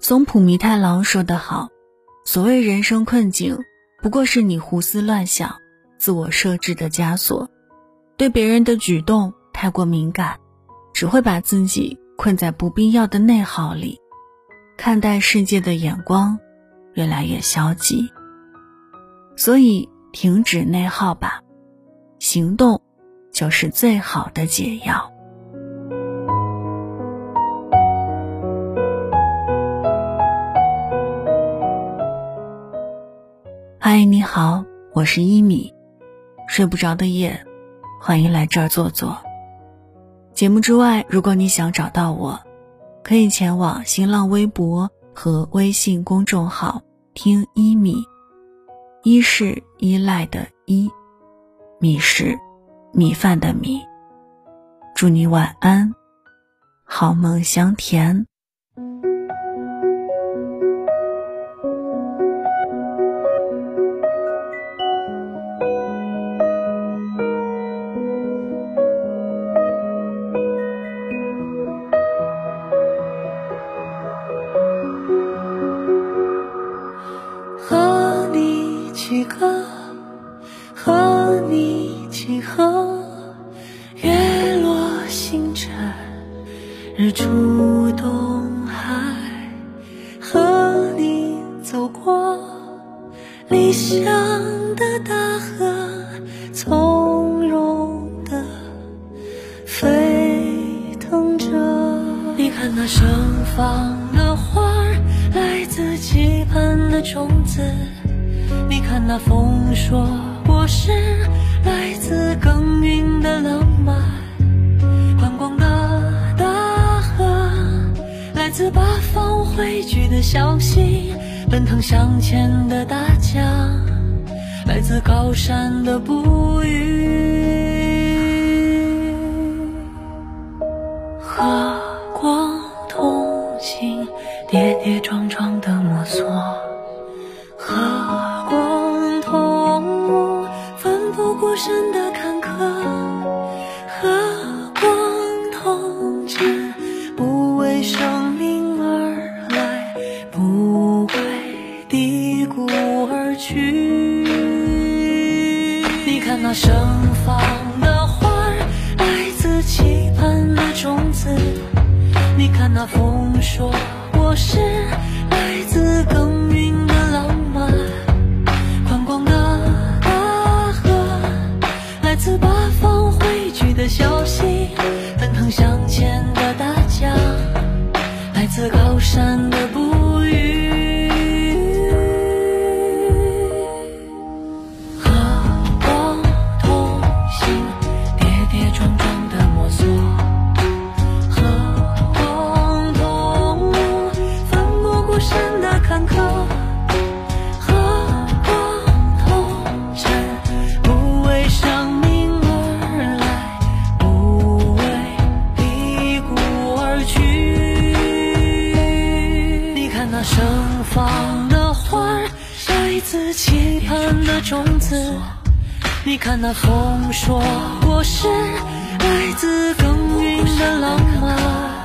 松浦弥太郎说得好：“所谓人生困境，不过是你胡思乱想、自我设置的枷锁。对别人的举动太过敏感，只会把自己困在不必要的内耗里，看待世界的眼光越来越消极。所以，停止内耗吧，行动就是最好的解药。”嗨，你好，我是一米。睡不着的夜，欢迎来这儿坐坐。节目之外，如果你想找到我，可以前往新浪微博和微信公众号听一米。一是依赖的依，米是米饭的米。祝你晚安，好梦香甜。歌和你几何？月落星辰，日出东海，和你走过理想的大河，从容的飞腾着。你看那盛放的花，来自期盼的种子。那风说我是来自耕耘的浪漫，宽广的大河，来自八方汇聚的小溪，奔腾向前的大江，来自高山的哺育，和光同行，跌跌撞撞的摸索，过深的坎坷，和光同尘，不为生命而来，不为低谷而去。你看那盛放的花儿，来自期盼的种子。你看那风说我是来自耕耘那盛放的花儿，来自期盼的种子。你看那丰硕果实，来自耕耘的浪漫。